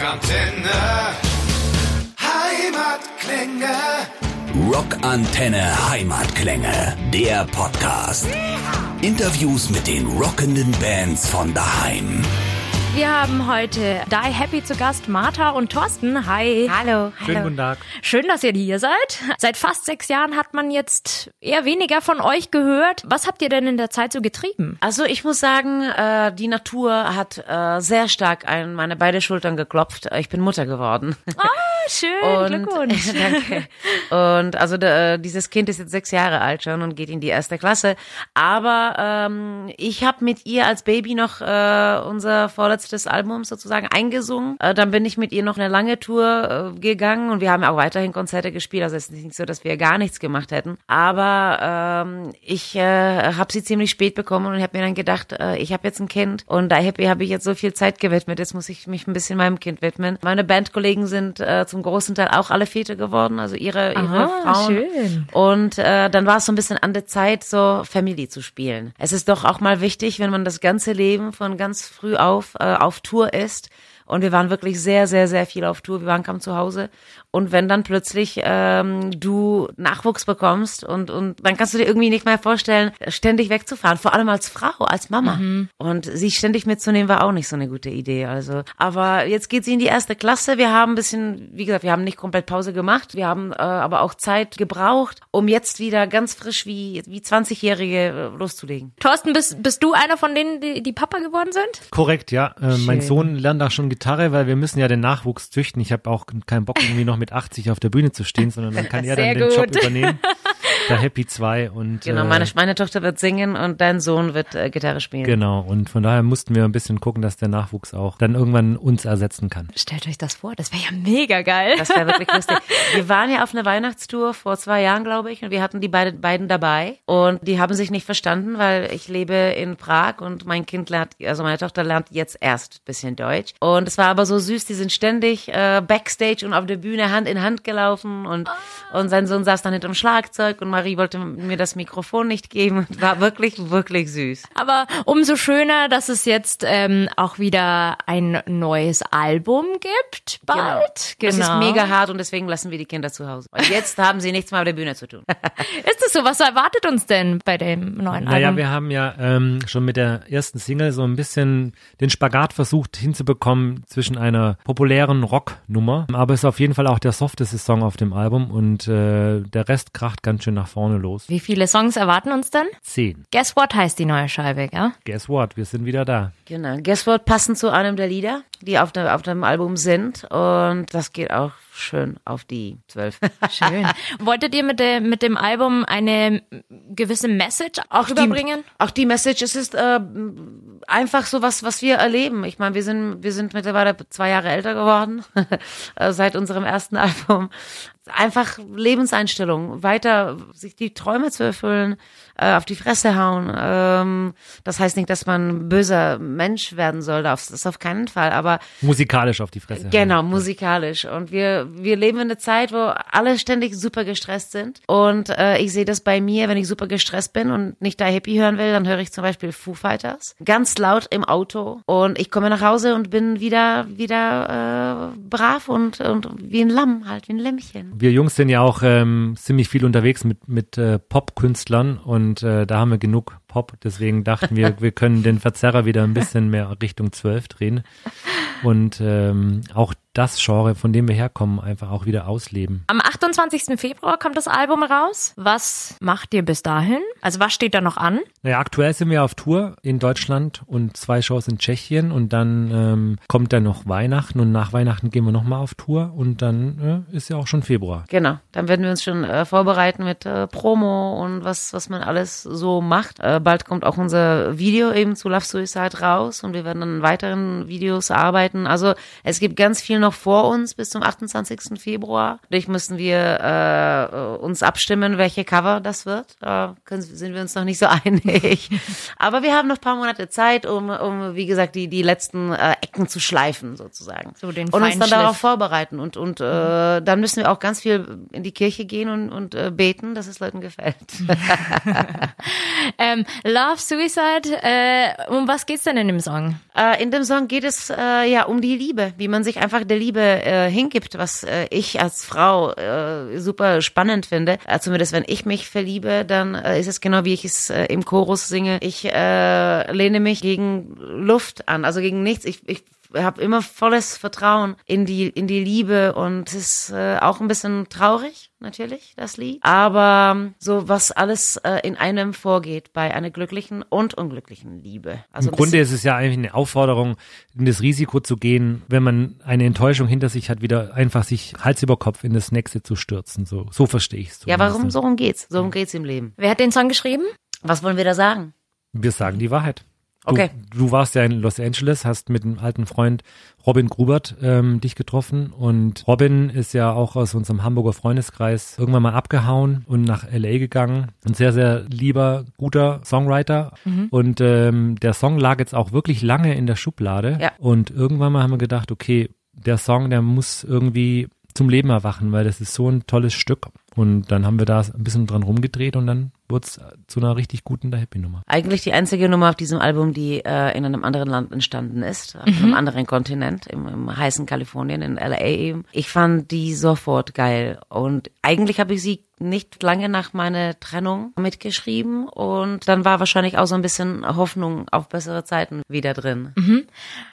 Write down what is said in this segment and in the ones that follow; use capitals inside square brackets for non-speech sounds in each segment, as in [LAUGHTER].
Rockantenne. Heimatklänge. Rockantenne Heimatklänge, der Podcast. Interviews mit den rockenden Bands von daheim. Wir haben heute Die Happy zu Gast, Martha und Thorsten. Hi. Hallo. Schönen guten Tag. Schön, dass ihr hier seid. Seit fast sechs Jahren hat man jetzt eher weniger von euch gehört. Was habt ihr denn in der Zeit so getrieben? Also ich muss sagen, äh, die Natur hat äh, sehr stark an meine beide Schultern geklopft. Ich bin Mutter geworden. Ah, schön. Glückwunsch. [LAUGHS] danke. Und also äh, dieses Kind ist jetzt sechs Jahre alt schon und geht in die erste Klasse. Aber ähm, ich habe mit ihr als Baby noch äh, unser vorletztes Album sozusagen eingesungen. Äh, dann bin ich mit ihr noch eine lange Tour äh, gegangen und wir haben auch weiterhin Konzerte gespielt. Also es ist nicht so, dass wir gar nichts gemacht hätten. Aber ähm, ich äh, habe sie ziemlich spät bekommen und habe mir dann gedacht, äh, ich habe jetzt ein Kind und da habe hab ich jetzt so viel Zeit gewidmet. Jetzt muss ich mich ein bisschen meinem Kind widmen. Meine Bandkollegen sind äh, zum großen Teil auch alle Väter geworden, also ihre, ihre Aha, Frauen. schön. Und äh, dann war es so ein bisschen an der Zeit, so Family zu spielen. Es ist doch auch mal wichtig, wenn man das ganze Leben von ganz früh auf äh, auf Tour ist. Und wir waren wirklich sehr, sehr, sehr viel auf Tour. Wir waren kaum zu Hause. Und wenn dann plötzlich ähm, du Nachwuchs bekommst und, und dann kannst du dir irgendwie nicht mehr vorstellen, ständig wegzufahren. Vor allem als Frau, als Mama. Und sie ständig mitzunehmen war auch nicht so eine gute Idee. Also, aber jetzt geht sie in die erste Klasse. Wir haben ein bisschen, wie gesagt, wir haben nicht komplett Pause gemacht. Wir haben äh, aber auch Zeit gebraucht, um jetzt wieder ganz frisch wie, wie 20-Jährige äh, loszulegen. Thorsten, bist, bist du einer von denen, die, die Papa geworden sind? Korrekt, ja. Äh, mein Sohn lernt auch schon Gitarre, weil wir müssen ja den Nachwuchs züchten. Ich habe auch keinen Bock, irgendwie noch mit 80 auf der Bühne zu stehen, sondern [LAUGHS] dann kann er Sehr dann den Job gut. übernehmen. [LAUGHS] Der Happy 2 und Genau, äh, meine, meine Tochter wird singen und dein Sohn wird äh, Gitarre spielen. Genau, und von daher mussten wir ein bisschen gucken, dass der Nachwuchs auch dann irgendwann uns ersetzen kann. Stellt euch das vor, das wäre ja mega geil. Das wäre wirklich lustig. [LAUGHS] Wir waren ja auf einer Weihnachtstour vor zwei Jahren, glaube ich, und wir hatten die beide, beiden dabei. Und die haben sich nicht verstanden, weil ich lebe in Prag und mein Kind lernt, also meine Tochter lernt jetzt erst ein bisschen Deutsch. Und es war aber so süß, die sind ständig äh, backstage und auf der Bühne Hand in Hand gelaufen und, und sein Sohn saß dann hinterm Schlagzeug und Marie wollte mir das Mikrofon nicht geben. War wirklich, wirklich süß. Aber umso schöner, dass es jetzt ähm, auch wieder ein neues Album gibt. Bald. Das ist mega hart und deswegen lassen wir die Kinder zu Hause. Und jetzt haben sie nichts mehr auf der Bühne zu tun. [LAUGHS] Ist es so? Was erwartet uns denn bei dem neuen Naja, Album? wir haben ja ähm, schon mit der ersten Single so ein bisschen den Spagat versucht hinzubekommen zwischen einer populären Rocknummer, aber es ist auf jeden Fall auch der softeste Song auf dem Album und äh, der Rest kracht ganz schön nach vorne los. Wie viele Songs erwarten uns denn? Zehn. Guess What heißt die neue Scheibe, ja? Guess what? Wir sind wieder da. Genau. Guess what? Passend zu einem der Lieder, die auf, dem auf dem Album sind. Und das geht auch schön auf die zwölf. [LAUGHS] Schön. Wolltet ihr mit, der, mit dem Album eine gewisse Message auch rüberbringen? Die, auch die Message, es ist äh, einfach so was, was wir erleben. Ich meine, wir sind, wir sind mittlerweile zwei Jahre älter geworden [LAUGHS] äh, seit unserem ersten [LAUGHS] Album. Einfach Lebenseinstellung, weiter sich die Träume zu erfüllen, äh, auf die Fresse hauen. Ähm, das heißt nicht, dass man böser Mensch werden soll, das ist auf keinen Fall, aber Musikalisch auf die Fresse. Genau, musikalisch. Und wir, wir leben in einer Zeit, wo alle ständig super gestresst sind. Und äh, ich sehe das bei mir, wenn ich super gestresst bin und nicht da Happy hören will, dann höre ich zum Beispiel Foo Fighters. Ganz laut im Auto. Und ich komme nach Hause und bin wieder, wieder äh, brav und, und wie ein Lamm halt, wie ein Lämmchen. Wir Jungs sind ja auch ähm, ziemlich viel unterwegs mit, mit äh, Pop-Künstlern und äh, da haben wir genug Pop. Deswegen dachten wir, wir können den Verzerrer wieder ein bisschen mehr Richtung 12 drehen und ähm, auch das Genre, von dem wir herkommen, einfach auch wieder ausleben. Am 28. Februar kommt das Album raus. Was macht ihr bis dahin? Also was steht da noch an? Naja, aktuell sind wir auf Tour in Deutschland und zwei Shows in Tschechien und dann ähm, kommt dann noch Weihnachten und nach Weihnachten gehen wir nochmal auf Tour und dann äh, ist ja auch schon Februar. Genau, dann werden wir uns schon äh, vorbereiten mit äh, Promo und was, was man alles so macht. Äh, bald kommt auch unser Video eben zu Love Suicide raus und wir werden dann an weiteren Videos arbeiten. Also es gibt ganz viel noch vor uns bis zum 28. Februar. Dadurch müssen wir äh, uns abstimmen, welche Cover das wird. Da können, sind wir uns noch nicht so [LAUGHS] einig. Aber wir haben noch ein paar Monate Zeit, um, um wie gesagt, die, die letzten äh, Ecken zu schleifen sozusagen. So den und uns dann darauf vorbereiten. Und, und äh, dann müssen wir auch ganz viel in die Kirche gehen und, und äh, beten, dass es Leuten gefällt. [LAUGHS] Ähm, Love Suicide, äh, um was geht's denn in dem Song? Äh, in dem Song geht es äh, ja um die Liebe, wie man sich einfach der Liebe äh, hingibt, was äh, ich als Frau äh, super spannend finde, äh, zumindest wenn ich mich verliebe, dann äh, ist es genau wie ich es äh, im Chorus singe. Ich äh, lehne mich gegen Luft an, also gegen nichts. Ich, ich habe immer volles Vertrauen in die in die Liebe und es ist äh, auch ein bisschen traurig natürlich das Lied, aber ähm, so was alles äh, in einem vorgeht bei einer glücklichen und unglücklichen Liebe. Also Im Grunde ist es ja eigentlich eine Aufforderung, in das Risiko zu gehen, wenn man eine Enttäuschung hinter sich hat, wieder einfach sich Hals über Kopf in das nächste zu stürzen. So, so verstehe ich es. ja, warum so rum geht's? So rum geht's im Leben. Wer hat den Song geschrieben? Was wollen wir da sagen? Wir sagen die Wahrheit. Du, Okay. Du warst ja in Los Angeles, hast mit einem alten Freund Robin Grubert ähm, dich getroffen und Robin ist ja auch aus unserem Hamburger Freundeskreis irgendwann mal abgehauen und nach LA gegangen. Ein sehr, sehr lieber, guter Songwriter und ähm, der Song lag jetzt auch wirklich lange in der Schublade Ja. und irgendwann mal haben wir gedacht, okay, der Song, der muss irgendwie zum Leben erwachen, weil das ist so ein tolles Stück. Und dann haben wir da ein bisschen dran rumgedreht und dann wurde es zu einer richtig guten der Happy-Nummer. Eigentlich die einzige Nummer auf diesem Album, die äh, in einem anderen Land entstanden ist, auf einem anderen Kontinent, im, im heißen Kalifornien, in LA eben. Ich fand die sofort geil und eigentlich habe ich sie nicht lange nach meiner Trennung mitgeschrieben und dann war wahrscheinlich auch so ein bisschen Hoffnung auf bessere Zeiten wieder drin.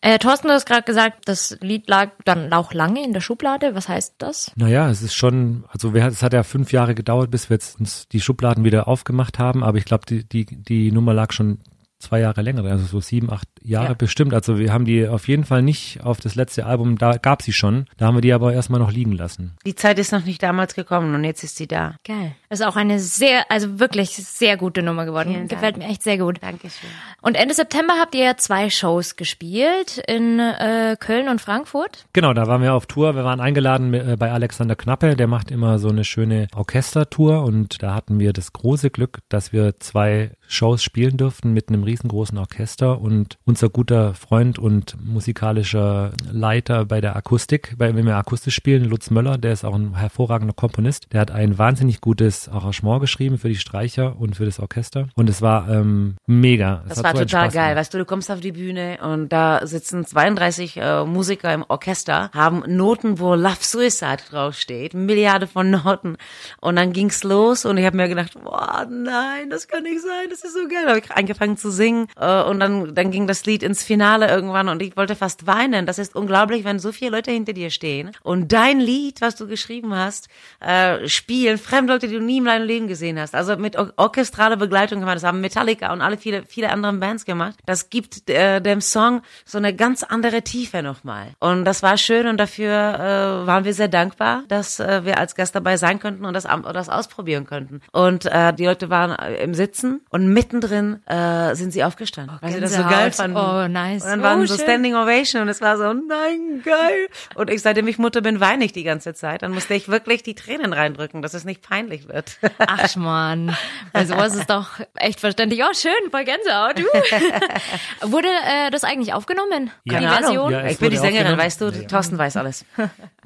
Äh, Thorsten, du hast gerade gesagt, das Lied lag dann auch lange in der Schublade. Was heißt das? Naja, es ist schon, also wir, es hat ja fünf Jahre gedauert, bis wir jetzt uns die Schubladen wieder aufgemacht haben, aber ich glaube, die, die, die Nummer lag schon zwei Jahre länger, also so sieben, acht Jahre Ja. bestimmt. Also wir haben die auf jeden Fall nicht auf das letzte Album, da gab sie schon, da haben wir die aber erstmal noch liegen lassen. Die Zeit ist noch nicht damals gekommen und jetzt ist sie da. Geil. Ist auch eine sehr, also wirklich sehr gute Nummer geworden. Vielen Dank. Gefällt mir echt sehr gut. Dankeschön. Und Ende September habt ihr ja zwei Shows gespielt in äh, Köln und Frankfurt. Genau, da waren wir auf Tour. Wir waren eingeladen äh, bei Alexander Knappe, der macht immer so eine schöne Orchestertour und da hatten wir das große Glück, dass wir zwei Shows spielen durften mit einem riesengroßen Orchester und unser guter Freund und musikalischer Leiter bei der Akustik, bei, wenn wir akustisch spielen, Lutz Möller, der ist auch ein hervorragender Komponist, der hat ein wahnsinnig gutes Arrangement geschrieben für die Streicher und für das Orchester und es war ähm, mega. Es Das war so total geil. gemacht. Weißt du, du kommst auf die Bühne und da sitzen 32 äh, Musiker im Orchester, haben Noten, wo Love Suicide draufsteht, Milliarde von Noten. Und dann ging's los und ich habe mir gedacht, boah, nein, das kann nicht sein, das ist so geil. Da habe ich angefangen zu singen äh, und dann, dann ging das Lied ins Finale irgendwann und ich wollte fast weinen. Das ist unglaublich, wenn so viele Leute hinter dir stehen und dein Lied, was du geschrieben hast, äh, spielen, fremde Leute, die du nie in deinem Leben gesehen hast. Also mit or orchestraler Begleitung gemacht. Das haben Metallica und alle viele, viele andere Bands gemacht. Das gibt äh, dem Song so eine ganz andere Tiefe nochmal. Und das war schön und dafür waren wir sehr dankbar, dass wir als Gast dabei sein könnten und das, das ausprobieren könnten. Und die Leute waren im Sitzen und mittendrin äh, sind sie aufgestanden, weil sie das so geil fanden. Oh, nice. Und dann waren Oh, so schön. Standing Ovation und es war so, nein, geil. Und ich, seitdem ich Mutter bin, weine ich die ganze Zeit. Dann musste ich wirklich die Tränen reindrücken, dass es nicht peinlich wird. [LAUGHS] Ach Mann, bei sowas ist doch echt verständlich. Oh, schön, voll Gänsehaut. Uh. [LAUGHS] Wurde äh, das eigentlich aufgenommen? Ja. Die Version? Ja, ich bin die Sängerin, weißt du, Thorsten weiß alles.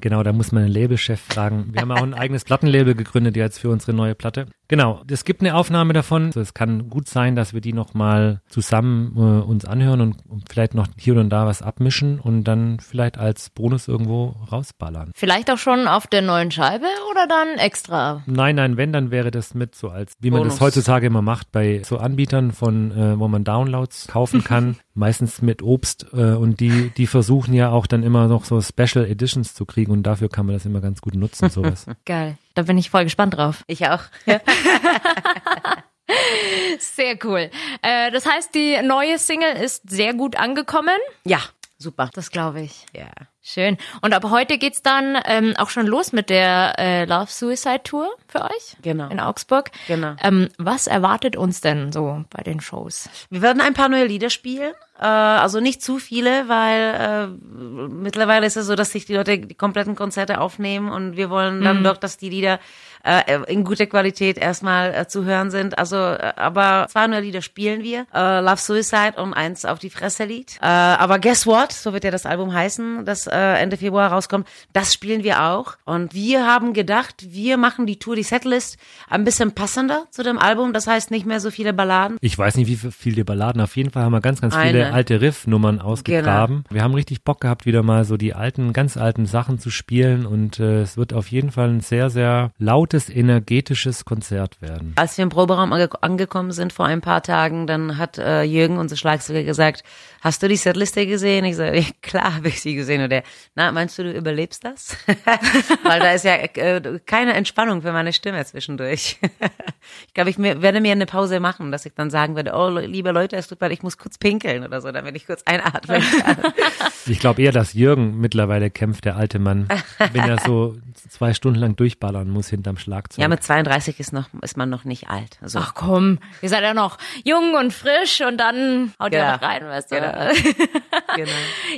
Genau, da muss man den Labelchef fragen. Wir haben auch ein [LAUGHS] eigenes Plattenlabel gegründet jetzt für unsere neue Platte. Genau, es gibt eine Aufnahme davon. Also es kann gut sein, dass wir die nochmal zusammen äh, uns anhören und, und vielleicht noch hier und da was abmischen und dann vielleicht als Bonus irgendwo rausballern. Vielleicht auch schon auf der neuen Scheibe oder dann extra? Nein, nein, wenn, dann wäre das mit so als, wie man Bonus. das heutzutage immer macht, bei so Anbietern von, äh, wo man Downloads kaufen [LAUGHS] kann, meistens mit Obst äh, und die, die versuchen ja auch dann immer noch so Special Editions zu kriegen und dafür kann man das immer ganz gut nutzen, sowas. [LAUGHS] Geil. Da bin ich voll gespannt drauf. Ich auch. [LAUGHS] Sehr cool. Äh, das heißt, die neue Single ist sehr gut angekommen. Ja, super. Das glaube ich. Ja. Schön. Und ab heute geht's dann ähm, auch schon los mit der äh, Love Suicide Tour für euch Genau. in Augsburg. Genau. Ähm, was erwartet uns denn so bei den Shows? Wir werden ein paar neue Lieder spielen. Äh, also nicht zu viele, weil äh, mittlerweile ist es so, dass sich die Leute die kompletten Konzerte aufnehmen und wir wollen dann doch, dass die Lieder äh, in guter Qualität erstmal äh, zu hören sind. Also, äh, aber zwei neue Lieder spielen wir. Äh, Love Suicide und eins auf die Fresse Lied. Äh, aber Guess What, so wird ja das Album heißen, das äh, Ende Februar rauskommt, das spielen wir auch. Und wir haben gedacht, wir machen die Tour, die Setlist ein bisschen passender zu dem Album. Das heißt nicht mehr so viele Balladen. Ich weiß nicht, wie viele Balladen. Auf jeden Fall haben wir ganz, ganz Eine. viele gerne. Alte Riff-Nummern ausgegraben. Wir haben richtig Bock gehabt, wieder mal so die alten, ganz alten Sachen zu spielen und äh, es wird auf jeden Fall ein sehr, sehr lautes, energetisches Konzert werden. Als wir im Proberaum ange angekommen sind vor ein paar Tagen, dann hat äh, Jürgen, unser Schlagzeuger, gesagt, hast du die Setliste gesehen? Ich sage, klar habe ich sie gesehen. Und der, na, meinst du, du überlebst das? [LAUGHS] Weil da ist ja äh, keine Entspannung für meine Stimme zwischendurch. [LAUGHS] ich glaube, ich mir, werde mir eine Pause machen, dass ich dann sagen werde, oh, liebe Leute, es tut mir ich muss kurz pinkeln oder so, damit ich kurz einatmen kann. [LAUGHS] Ich glaube eher, dass Jürgen mittlerweile kämpft, der alte Mann, wenn er so zwei Stunden lang durchballern muss hinterm Schlagzeug. ja, mit 32 ist noch ist man noch nicht alt. Also, Ach komm, ihr seid ja noch jung und frisch und dann haut ihr Genau. noch rein, weißt du. Genau. [LAUGHS] genau.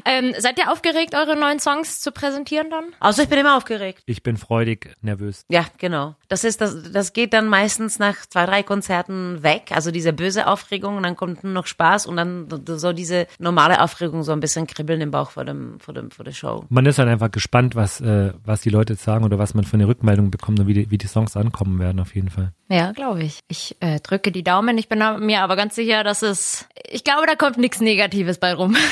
ähm, seid ihr aufgeregt, eure neuen Songs zu präsentieren dann? Also ich bin immer aufgeregt. ich bin freudig nervös. Ja, genau. Das ist das, das geht dann meistens nach zwei, drei Konzerten weg. Also diese böse Aufregung und dann kommt nur noch Spaß und dann so diese normale Aufregung, so ein bisschen kribbeln im Bauch vor dem, vor dem, vor der Show. Man ist halt einfach gespannt, was, äh, was die Leute sagen oder was man für eine Rückmeldung bekommt und wie die, wie die Songs ankommen werden auf jeden Fall. Ja, glaube ich. Ich äh, drücke die Daumen. Ich bin mir aber ganz sicher, dass es. Ich glaube, da kommt nichts Negatives bei rum. [LAUGHS]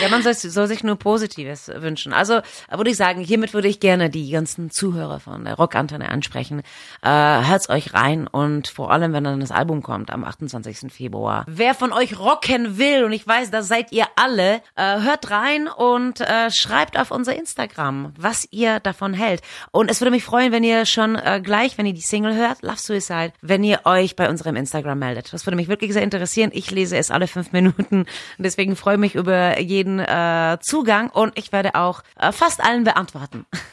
Ja, man soll, soll sich nur Positives wünschen. Also würde ich sagen, hiermit würde ich gerne die ganzen Zuhörer von der Rockantenne ansprechen. Äh, hört's euch rein und vor allem, wenn dann das Album kommt am 28. Februar. Wer von euch rocken will, und ich weiß, da seid ihr alle, äh, hört rein und äh, schreibt auf unser Instagram, was ihr davon hält. Und es würde mich freuen, wenn ihr schon äh, gleich, wenn ihr die Single hört, Love Suicide, wenn ihr euch bei unserem Instagram meldet. Das würde mich wirklich sehr interessieren. Ich lese es alle fünf Minuten und deswegen freue ich mich über jeden äh, Zugang und ich werde auch äh, fast allen beantworten. [LAUGHS]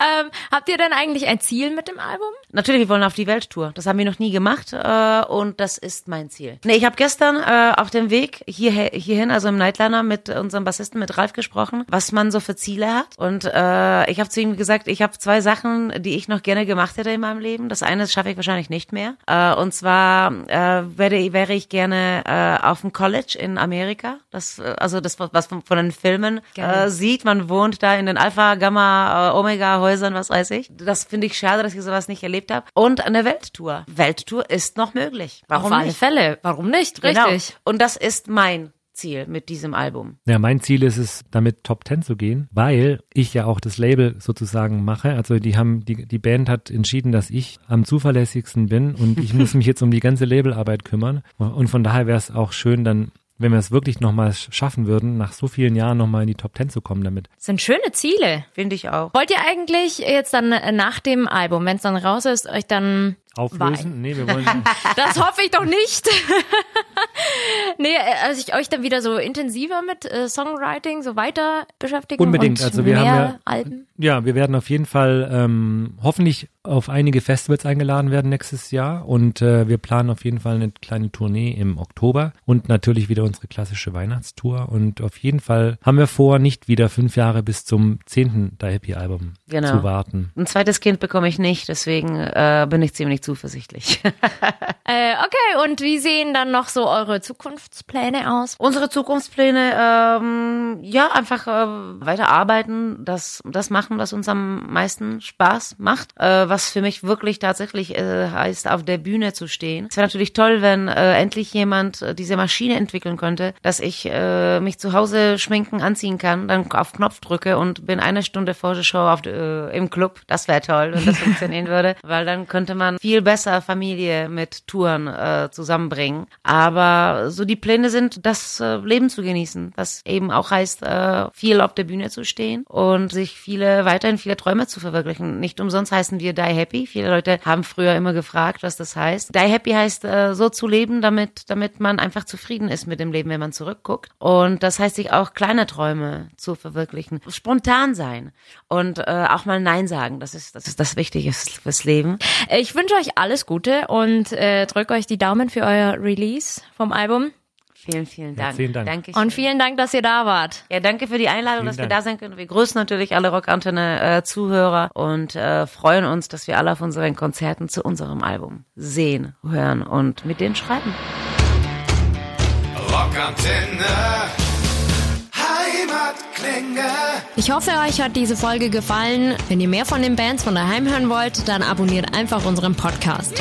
ähm, habt ihr denn eigentlich ein Ziel mit dem Album? Natürlich, wir wollen auf die Welttour. Das haben wir noch nie gemacht äh, und das ist mein Ziel. Nee, ich habe gestern äh, auf dem Weg hierher, hierhin, also im Nightliner mit unserem Bassisten, mit Ralf gesprochen, was man so für Ziele hat. Und äh, ich habe zu ihm gesagt, ich habe zwei Sachen, die ich noch gerne gemacht hätte in meinem Leben. Das eine schaffe ich wahrscheinlich nicht mehr. Äh, und zwar äh, werde, wäre ich gerne äh, auf dem College in Amerika. Das, äh, also das, was man von den Filmen äh, sieht. Man wohnt da in den Alpha, Gamma, äh, Omega Häusern, was weiß ich. Das finde ich schade, dass ich sowas nicht erlebt habe. Und eine Welttour. Welttour ist noch möglich. Warum Auf alle? Fälle. Warum nicht? Genau. Richtig. Und das ist mein Ziel mit diesem Album. Ja, mein Ziel ist es, damit Top Ten zu gehen, weil ich ja auch das Label sozusagen mache. Also die haben, die, die Band hat entschieden, dass ich am zuverlässigsten bin und ich [LAUGHS] muss mich jetzt um die ganze Labelarbeit kümmern. Und von daher wäre es auch schön, dann, wenn wir es wirklich nochmal schaffen würden, nach so vielen Jahren nochmal in die Top Ten zu kommen damit. Das sind schöne Ziele. Finde ich auch. Wollt ihr eigentlich jetzt dann nach dem Album, wenn es dann raus ist, euch dann Auflösen? Nee, wir wollen. [LAUGHS] Das hoffe ich doch nicht. [LAUGHS] nee, äh, also ich euch dann wieder so intensiver mit äh, Songwriting so weiter beschäftigen. Unbedingt. Und Also wir mehr haben ja- Alben. Ja, wir werden auf jeden Fall ähm, hoffentlich auf einige Festivals eingeladen werden nächstes Jahr und äh, wir planen auf jeden Fall eine kleine Tournee im Oktober und natürlich wieder unsere klassische Weihnachtstour und auf jeden Fall haben wir vor, nicht wieder fünf Jahre bis zum zehnten Die Happy Album Genau. zu warten. Ein zweites Kind bekomme ich nicht, deswegen äh, bin ich ziemlich zuversichtlich. [LAUGHS] Äh, okay, und wie sehen dann noch so eure Zukunftspläne aus? Unsere Zukunftspläne, ähm, ja, einfach äh, weiter arbeiten, das, das machen, was uns am meisten Spaß macht. Äh, was für mich wirklich tatsächlich äh, heißt, auf der Bühne zu stehen. Es wäre natürlich toll, wenn äh, endlich jemand äh, diese Maschine entwickeln könnte, dass ich äh, mich zu Hause schminken, anziehen kann, dann auf Knopf drücke und bin eine Stunde vor der Show auf, äh, im Club. Das wäre toll, wenn das [LAUGHS] funktionieren würde, weil dann könnte man viel besser Familie mit Touren äh, zusammenbringen. Aber so die Pläne sind, das äh, Leben zu genießen, was eben auch heißt, äh, viel auf der Bühne zu stehen und sich viele weiterhin viele Träume zu verwirklichen. Nicht umsonst heißen wir Die Happy. Viele Leute haben früher immer gefragt, was das heißt. Die Happy heißt äh, so zu leben, damit damit man einfach zufrieden ist mit dem Leben, wenn man zurückguckt. Und das heißt sich auch kleine Träume zu verwirklichen, spontan sein und äh, auch mal Nein sagen. Das ist das ist das Wichtige fürs Leben. Ich wünsche euch alles Gute und äh, drücke euch die Daumen für euer Release vom Album. Vielen, vielen Dank. vielen Dank. Dankeschön. Und vielen Dank, dass ihr da wart. Ja, danke für die Einladung, Vielen dass wir Dank. da sein können. Wir grüßen natürlich alle Rockantenne-Zuhörer und äh, freuen uns, dass wir alle auf unseren Konzerten zu unserem Album sehen, hören und mit denen schreiben. Rockantenne. Ich hoffe, euch hat diese Folge gefallen. Wenn ihr mehr von den Bands von daheim hören wollt, dann abonniert einfach unseren Podcast.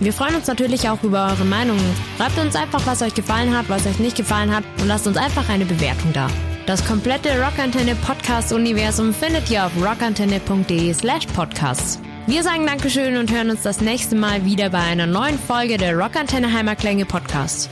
Wir freuen uns natürlich auch über eure Meinungen. Schreibt uns einfach, was euch gefallen hat, was euch nicht gefallen hat und lasst uns einfach eine Bewertung da. Das komplette Rockantenne Podcast Universum findet ihr auf rockantenne.de slash podcasts. Wir sagen Dankeschön und hören uns das nächste Mal wieder bei einer neuen Folge der Rockantenne Heimatklänge Podcast.